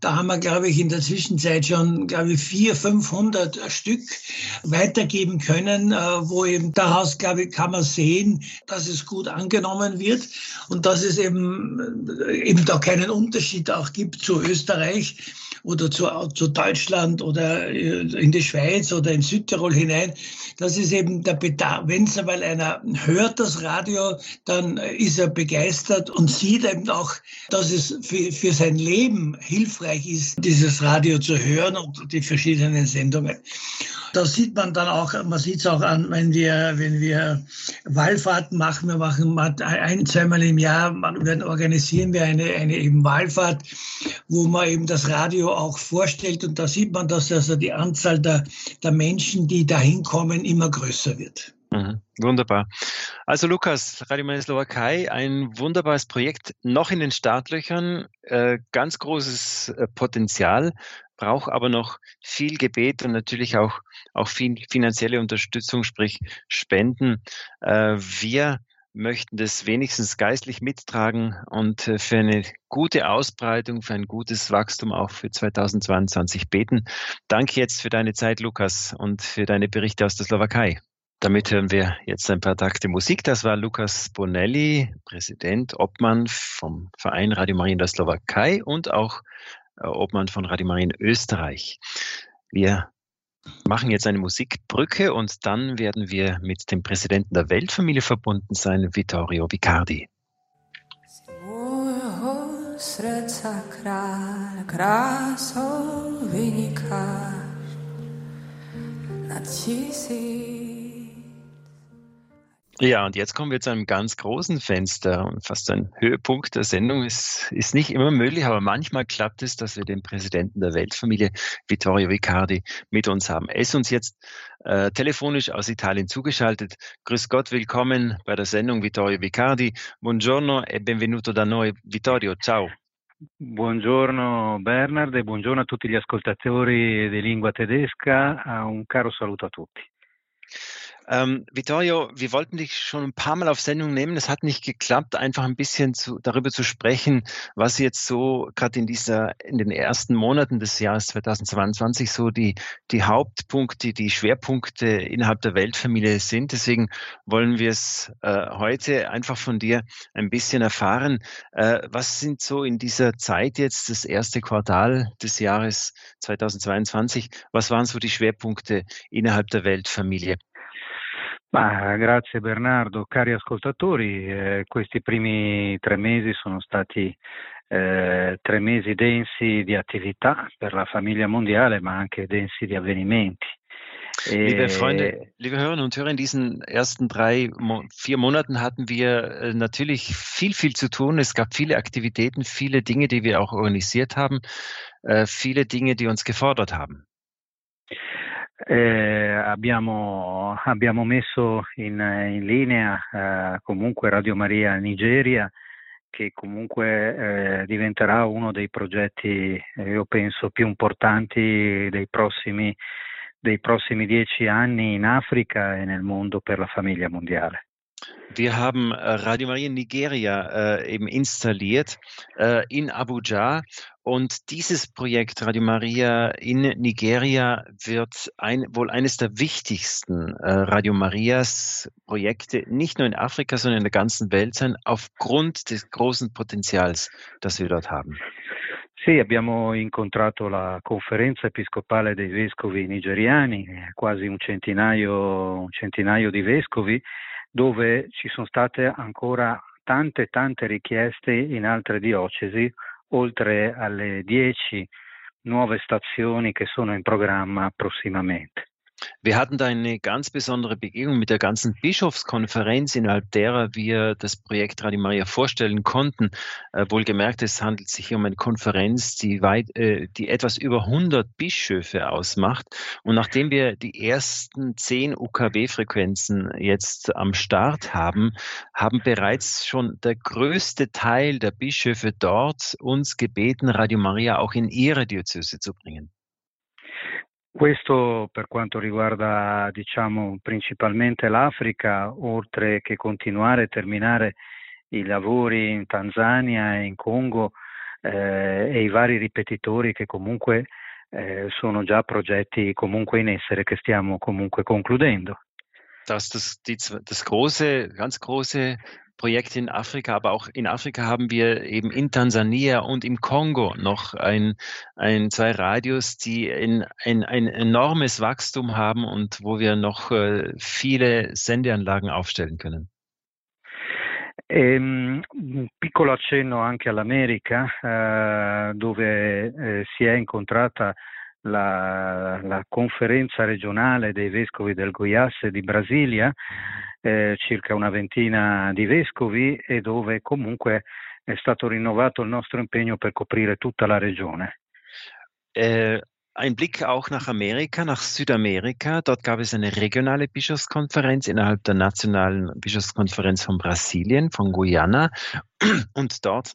Speaker 5: Da haben wir, glaube ich, in der Zwischenzeit schon, glaube ich, 400, 500 Stück weitergeben können äh, wo eben daraus, glaube ich, kann man sehen, dass es gut angenommen wird und dass es eben, äh, eben da keinen Unterschied auch gibt zu Österreich oder zu, zu Deutschland oder äh, in die Schweiz oder in Südtirol hinein. Das ist eben der Bedarf. Wenn es einmal einer hört, das Radio, dann ist er begeistert und sieht eben auch, dass es für, für sein Leben hilfreich ist, dieses Radio zu hören und die verschiedenen Sendungen. Das sieht man dann auch, man sieht es auch an, wenn wir, wenn wir Wallfahrten machen. Wir machen ein, zweimal im Jahr, dann organisieren wir eine, eine eben Wallfahrt, wo man eben das Radio auch vorstellt. Und da sieht man, dass also die Anzahl der, der Menschen, die da hinkommen, immer größer wird.
Speaker 2: Mhm, wunderbar. Also Lukas, Radio Meine Slowakei, ein wunderbares Projekt, noch in den Startlöchern, äh, ganz großes äh, Potenzial braucht aber noch viel Gebet und natürlich auch, auch viel finanzielle Unterstützung, sprich Spenden. Äh, wir möchten das wenigstens geistlich mittragen und äh, für eine gute Ausbreitung, für ein gutes Wachstum auch für 2022 beten. Danke jetzt für deine Zeit, Lukas, und für deine Berichte aus der Slowakei. Damit hören wir jetzt ein paar Takte Musik. Das war Lukas Bonelli, Präsident, Obmann vom Verein Radio Maria in der Slowakei und auch äh, Obmann von Radio Maria in Österreich. Wir machen jetzt eine Musikbrücke und dann werden wir mit dem Präsidenten der Weltfamilie verbunden sein, Vittorio Vicardi. Ja, und jetzt kommen wir zu einem ganz großen Fenster und fast ein Höhepunkt der Sendung. ist, ist nicht immer möglich, aber manchmal klappt es, dass wir den Präsidenten der Weltfamilie, Vittorio Vicardi, mit uns haben. Er ist uns jetzt äh, telefonisch aus Italien zugeschaltet. Grüß Gott, willkommen bei der Sendung Vittorio Vicardi. Buongiorno e benvenuto da noi. Vittorio, ciao.
Speaker 6: Buongiorno Bernard e buongiorno a tutti gli ascoltatori di lingua tedesca. Un caro saluto a tutti.
Speaker 2: Ähm, Vittorio, wir wollten dich schon ein paar Mal auf Sendung nehmen. Das hat nicht geklappt, einfach ein bisschen zu, darüber zu sprechen, was jetzt so gerade in dieser, in den ersten Monaten des Jahres 2022 so die, die Hauptpunkte, die Schwerpunkte innerhalb der Weltfamilie sind. Deswegen wollen wir es äh, heute einfach von dir ein bisschen erfahren. Äh, was sind so in dieser Zeit jetzt, das erste Quartal des Jahres 2022, was waren so die Schwerpunkte innerhalb der Weltfamilie?
Speaker 6: Ma, grazie Bernardo, cari ascoltatori, eh, questi primi tre mesi sono stati eh, tre mesi densi di attività per la famiglia mondiale, ma anche densi di avvenimenti.
Speaker 2: Liebe Freunde, liebe Hörerinnen und Hörer, in diesen ersten drei, vier Monaten hatten wir äh, natürlich viel, viel zu tun. Es gab viele Aktivitäten, viele Dinge, die wir auch organisiert haben, äh, viele Dinge, die uns gefordert haben.
Speaker 6: Eh, abbiamo, abbiamo, messo in, in linea eh, comunque Radio Maria Nigeria che comunque eh, diventerà uno dei progetti, eh, io penso, più importanti dei prossimi, dei prossimi dieci anni in Africa e nel mondo per la famiglia mondiale.
Speaker 2: Wir haben äh, Radio Maria Nigeria äh, eben installiert äh, in Abuja und dieses Projekt Radio Maria in Nigeria wird ein, wohl eines der wichtigsten äh, Radio Marias Projekte nicht nur in Afrika, sondern in der ganzen Welt sein, aufgrund des großen Potenzials, das wir dort haben.
Speaker 6: Sì, abbiamo incontrato la conferenza episcopale dei vescovi nigeriani, quasi un centinaio, un centinaio di vescovi, dove ci sono state ancora tante tante richieste in altre diocesi, oltre alle 10 nuove stazioni che sono in programma prossimamente.
Speaker 2: Wir hatten da eine ganz besondere Begegnung mit der ganzen Bischofskonferenz, innerhalb derer wir das Projekt Radio Maria vorstellen konnten. Äh, wohlgemerkt, es handelt sich hier um eine Konferenz, die, weit, äh, die etwas über 100 Bischöfe ausmacht. Und nachdem wir die ersten zehn UKW-Frequenzen jetzt am Start haben, haben bereits schon der größte Teil der Bischöfe dort uns gebeten, Radio Maria auch in ihre Diözese zu bringen.
Speaker 6: Questo per quanto riguarda diciamo, principalmente l'Africa, oltre che continuare e terminare i lavori in Tanzania e in Congo eh, e i vari ripetitori che comunque eh, sono già progetti comunque in essere che stiamo comunque concludendo.
Speaker 2: Das, das, die, das große, ganz große Projekte in Afrika, aber auch in Afrika haben wir eben in Tansania und im Kongo noch ein, ein zwei Radios, die ein, ein, ein enormes Wachstum haben und wo wir noch äh, viele Sendeanlagen aufstellen können.
Speaker 6: Ehm, un piccolo accenno anche all'America, eh, dove eh, si è incontrata la, la, conferenza regionale dei vescovi del Goiás di Brasilia, eh, circa una ventina di vescovi e dove comunque è stato rinnovato il nostro impegno per coprire tutta la regione.
Speaker 2: Äh, ein Blick auch nach Amerika, nach Südamerika. Dort gab es eine regionale Bischofskonferenz innerhalb der nationalen Bischofskonferenz von Brasilien, von Guyana. Und dort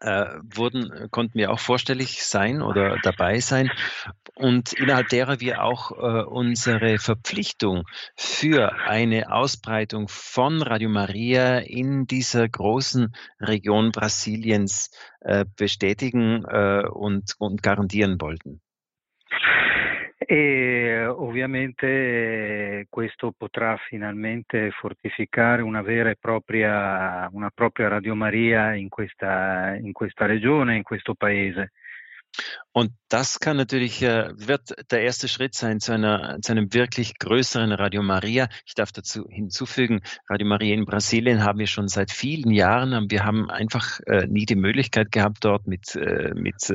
Speaker 2: äh, wurden, konnten wir auch vorstellig sein oder dabei sein und innerhalb derer wir auch äh, unsere Verpflichtung für eine Ausbreitung von Radio Maria in dieser großen Region Brasiliens äh, bestätigen äh, und, und garantieren wollten.
Speaker 6: E ovviamente questo potrà finalmente fortificare una vera e propria, una propria Radio Maria in questa, in questa regione, in questo paese.
Speaker 2: Und das kann natürlich, äh, wird der erste Schritt sein zu, einer, zu einem wirklich größeren Radio Maria. Ich darf dazu hinzufügen, Radio Maria in Brasilien haben wir schon seit vielen Jahren. Wir haben einfach äh, nie die Möglichkeit gehabt, dort mit, äh, mit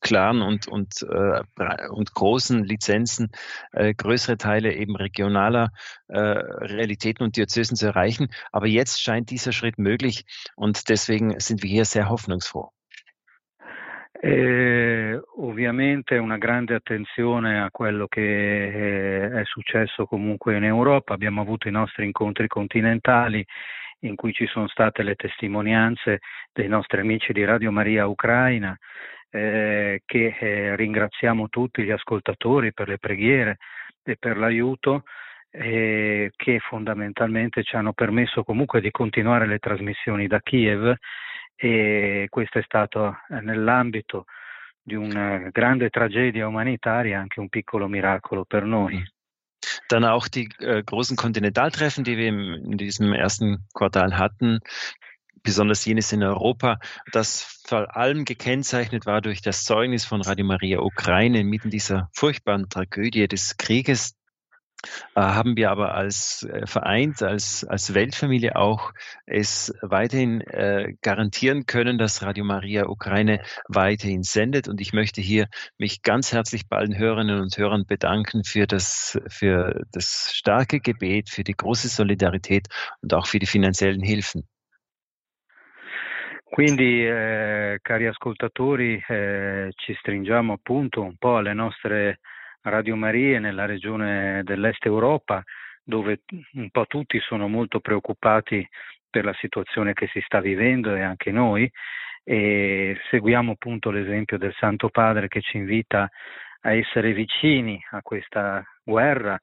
Speaker 2: klaren und, und, äh, und großen Lizenzen äh, größere Teile eben regionaler äh, Realitäten und Diözesen zu erreichen. Aber jetzt scheint dieser Schritt möglich und deswegen sind wir hier sehr hoffnungsfroh.
Speaker 6: E, ovviamente una grande attenzione a quello che è successo comunque in Europa, abbiamo avuto i nostri incontri continentali in cui ci sono state le testimonianze dei nostri amici di Radio Maria Ucraina, eh, che eh, ringraziamo tutti gli ascoltatori per le preghiere e per l'aiuto eh, che fondamentalmente ci hanno permesso comunque di continuare le trasmissioni da Kiev e questo è stato eh, nell'ambito di una grande tragedia umanitaria anche un piccolo miracolo per noi. Mm.
Speaker 2: Dann auch die äh, großen Kontinentaltreffen, die wir im, in diesem ersten Quartal hatten, besonders jenes in Europa, das vor allem gekennzeichnet war durch das Zeugnis von Radio Maria Ukraine mitten dieser furchtbaren Tragödie des Krieges, äh, haben wir aber als äh, vereint, als, als Weltfamilie auch es weiterhin äh, garantieren können, dass Radio Maria Ukraine weiterhin sendet. Und ich möchte hier mich ganz herzlich bei allen Hörerinnen und Hörern bedanken für das, für das starke Gebet, für die große Solidarität und auch für die finanziellen Hilfen.
Speaker 6: Quindi, eh, cari ascoltatori, eh, ci stringiamo appunto un po' alle nostre Radio Marie nella regione dell'Est Europa, dove un po' tutti sono molto preoccupati per la situazione che si sta vivendo e anche noi. E seguiamo appunto l'esempio del Santo Padre che ci invita a essere vicini a questa guerra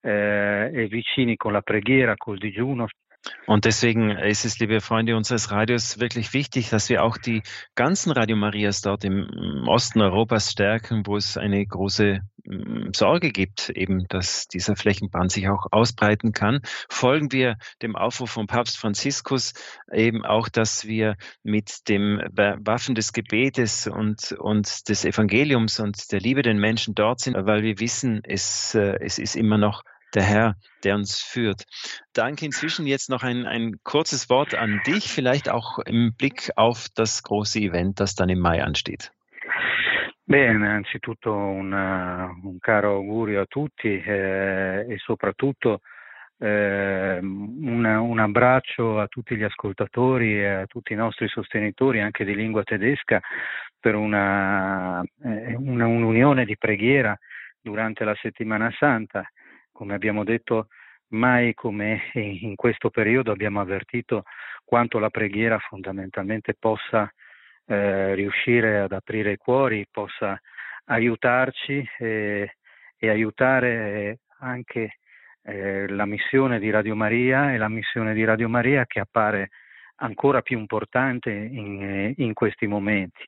Speaker 6: eh, e vicini con la preghiera, col digiuno,
Speaker 2: Und deswegen ist es, liebe Freunde unseres Radios, wirklich wichtig, dass wir auch die ganzen Radio Marias dort im Osten Europas stärken, wo es eine große mm, Sorge gibt, eben, dass dieser Flächenbrand sich auch ausbreiten kann. Folgen wir dem Aufruf von Papst Franziskus eben auch, dass wir mit dem Waffen des Gebetes und, und des Evangeliums und der Liebe den Menschen dort sind, weil wir wissen, es, äh, es ist immer noch der Herr, der uns führt. Danke inzwischen jetzt noch ein, ein kurzes Wort an dich, vielleicht auch im Blick auf das große Event, das dann im Mai ansteht.
Speaker 6: Bene, innanzitutto un, un caro augurio a tutti eh, e soprattutto eh, un, un, abbraccio a tutti gli ascoltatori e a tutti i nostri sostenitori anche di lingua tedesca per una, eh, una, un'unione di preghiera durante la settimana santa come abbiamo detto, mai come in questo periodo abbiamo avvertito quanto la preghiera fondamentalmente possa eh, riuscire ad aprire i cuori, possa aiutarci e, e aiutare anche eh, la missione di Radio Maria e la missione di Radio Maria che appare ancora più importante in, in questi momenti.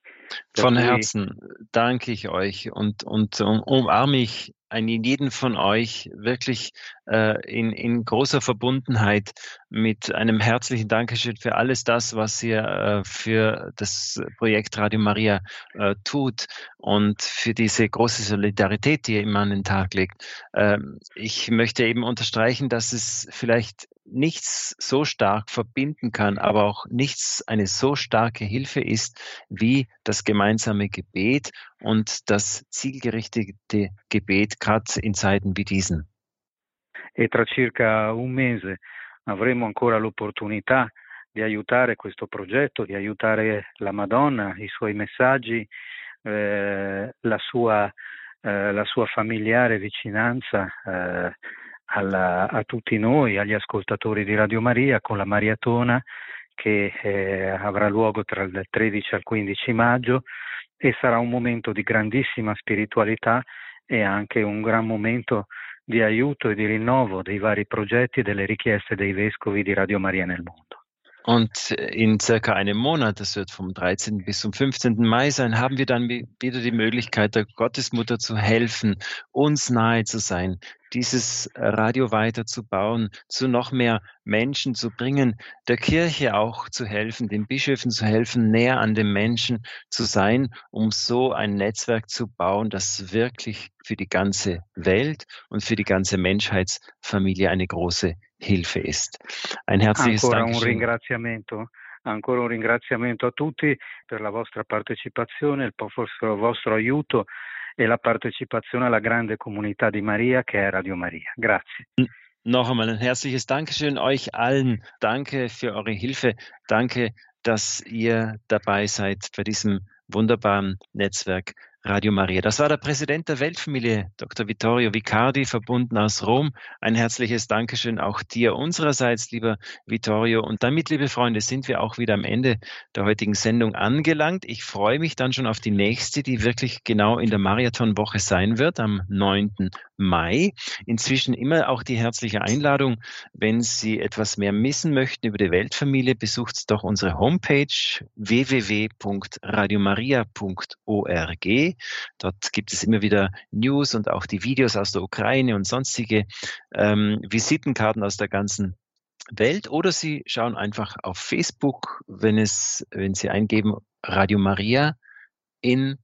Speaker 2: Von Herzen danke ich euch und, und umarme ich einen jeden von euch wirklich äh, in, in großer Verbundenheit mit einem herzlichen Dankeschön für alles das, was ihr äh, für das Projekt Radio Maria äh, tut und für diese große Solidarität, die ihr immer an den Tag legt. Ähm, ich möchte eben unterstreichen, dass es vielleicht nichts so stark verbinden kann, aber auch nichts eine so starke Hilfe ist wie das gemeinsame Gebet und das zielgerichtete Gebet, gerade in Zeiten wie diesen.
Speaker 6: E tra circa un mese avremo ancora l'opportunità di aiutare questo progetto, di aiutare la Madonna, i suoi messaggi, eh, la, sua, eh, la, sua, familiare vicinanza eh, alla, a tutti noi, agli ascoltatori di Radio Maria con la Mariatona che eh, avrà luogo tra il 13 al 15 maggio e sarà un momento di grandissima spiritualità e anche un gran momento di aiuto e di rinnovo dei vari progetti e delle richieste dei vescovi di Radio Maria nel mondo.
Speaker 2: Und in circa einem Monat, das wird vom 13. bis zum 15. Mai sein, haben wir dann wieder die Möglichkeit, der Gottesmutter zu helfen, uns nahe zu sein, dieses Radio weiterzubauen, zu noch mehr Menschen zu bringen, der Kirche auch zu helfen, den Bischöfen zu helfen, näher an den Menschen zu sein, um so ein Netzwerk zu bauen, das wirklich für die ganze Welt und für die ganze Menschheitsfamilie eine große Hilfe ist. Ein herzliches
Speaker 6: Ancora
Speaker 2: Dankeschön.
Speaker 6: un ringraziamento Ancora un ringraziamento a tutti per la vostra partecipazione, il vostro aiuto e la partecipazione alla grande comunità di Maria che è Radio Maria. Grazie.
Speaker 2: Noch einmal ein herzliches Dankeschön euch allen. Danke für eure Hilfe. Danke, dass ihr dabei seid bei diesem wunderbaren Netzwerk Radio Maria. Das war der Präsident der Weltfamilie, Dr. Vittorio Vicardi, verbunden aus Rom. Ein herzliches Dankeschön auch dir unsererseits, lieber Vittorio. Und damit, liebe Freunde, sind wir auch wieder am Ende der heutigen Sendung angelangt. Ich freue mich dann schon auf die nächste, die wirklich genau in der Marathonwoche sein wird, am 9. Mai. Inzwischen immer auch die herzliche Einladung, wenn Sie etwas mehr missen möchten über die Weltfamilie, besucht doch unsere Homepage www.radiomaria.org. Dort gibt es immer wieder News und auch die Videos aus der Ukraine und sonstige ähm, Visitenkarten aus der ganzen Welt. Oder Sie schauen einfach auf Facebook, wenn es, wenn Sie eingeben Radio Maria in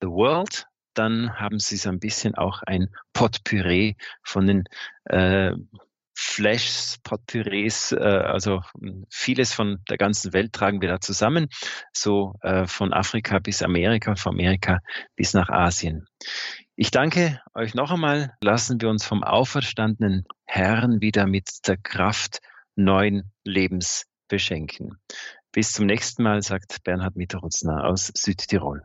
Speaker 2: the World, dann haben Sie so ein bisschen auch ein Potpüree von den äh, Flashs, Potpürés, äh, also vieles von der ganzen Welt tragen wir da zusammen, so äh, von Afrika bis Amerika, von Amerika bis nach Asien. Ich danke euch noch einmal. Lassen wir uns vom auferstandenen Herrn wieder mit der Kraft neuen Lebens beschenken. Bis zum nächsten Mal, sagt Bernhard Mitterutzner aus Südtirol.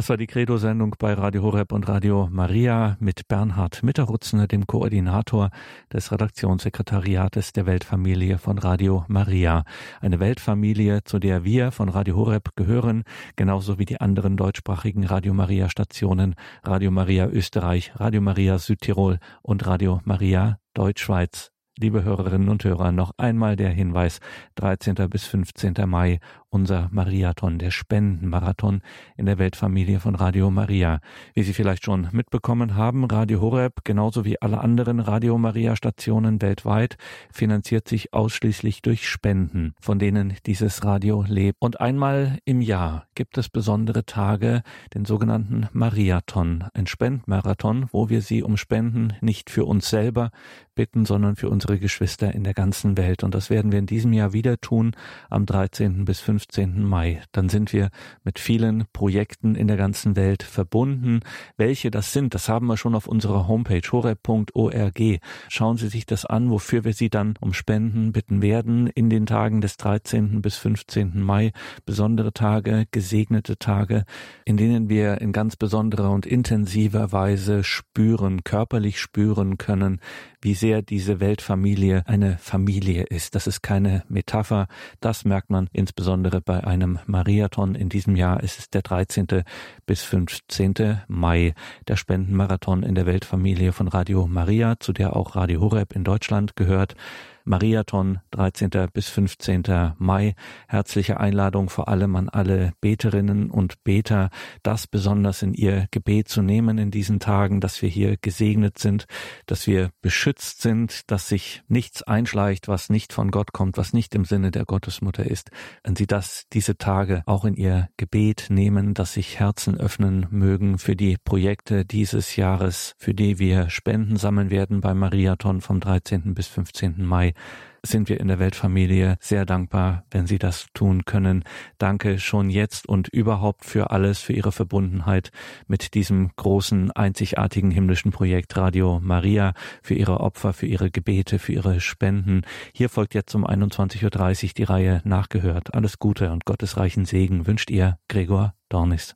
Speaker 1: Das war die Credo-Sendung bei Radio Horeb und Radio Maria mit Bernhard Mitterrutzner, dem Koordinator des Redaktionssekretariates der Weltfamilie von Radio Maria. Eine Weltfamilie, zu der wir von Radio Horeb gehören, genauso wie die anderen deutschsprachigen Radio Maria Stationen, Radio Maria Österreich, Radio Maria Südtirol und Radio Maria Deutschschweiz. Liebe Hörerinnen und Hörer, noch einmal der Hinweis, 13. bis 15. Mai unser Mariathon, der Spendenmarathon in der Weltfamilie von Radio Maria. Wie Sie vielleicht schon mitbekommen haben, Radio Horeb, genauso wie alle anderen Radio Maria Stationen weltweit, finanziert sich ausschließlich durch Spenden, von denen dieses Radio lebt. Und einmal im Jahr gibt es besondere Tage, den sogenannten Mariathon, ein Spendenmarathon, wo wir Sie um Spenden nicht für uns selber bitten, sondern für unsere Geschwister in der ganzen Welt. Und das werden wir in diesem Jahr wieder tun, am 13. bis 15. 15. Mai. Dann sind wir mit vielen Projekten in der ganzen Welt verbunden. Welche das sind, das haben wir schon auf unserer Homepage horeb.org. Schauen Sie sich das an, wofür wir Sie dann um Spenden bitten werden in den Tagen des 13. bis 15. Mai. Besondere Tage, gesegnete Tage, in denen wir in ganz besonderer und intensiver Weise spüren, körperlich spüren können, wie sehr diese Weltfamilie eine Familie ist. Das ist keine Metapher. Das merkt man insbesondere bei einem Mariathon. In diesem Jahr ist der 13. bis 15. Mai, der Spendenmarathon in der Weltfamilie von Radio Maria, zu der auch Radio Horeb in Deutschland gehört. Mariathon 13. bis 15. Mai. Herzliche Einladung vor allem an alle Beterinnen und Beter, das besonders in ihr Gebet zu nehmen in diesen Tagen, dass wir hier gesegnet sind, dass wir beschützt sind, dass sich nichts einschleicht, was nicht von Gott kommt, was nicht im Sinne der Gottesmutter ist. Wenn Sie das, diese Tage auch in ihr Gebet nehmen, dass sich Herzen öffnen mögen für die Projekte dieses Jahres, für die wir Spenden sammeln werden beim Mariathon vom 13. bis 15. Mai sind wir in der Weltfamilie sehr dankbar, wenn Sie das tun können. Danke schon jetzt und überhaupt für alles, für Ihre Verbundenheit mit diesem großen, einzigartigen himmlischen Projekt Radio Maria, für Ihre Opfer, für Ihre Gebete, für Ihre Spenden. Hier folgt jetzt um 21.30 Uhr die Reihe Nachgehört. Alles Gute und Gottes reichen Segen wünscht Ihr Gregor Dornis.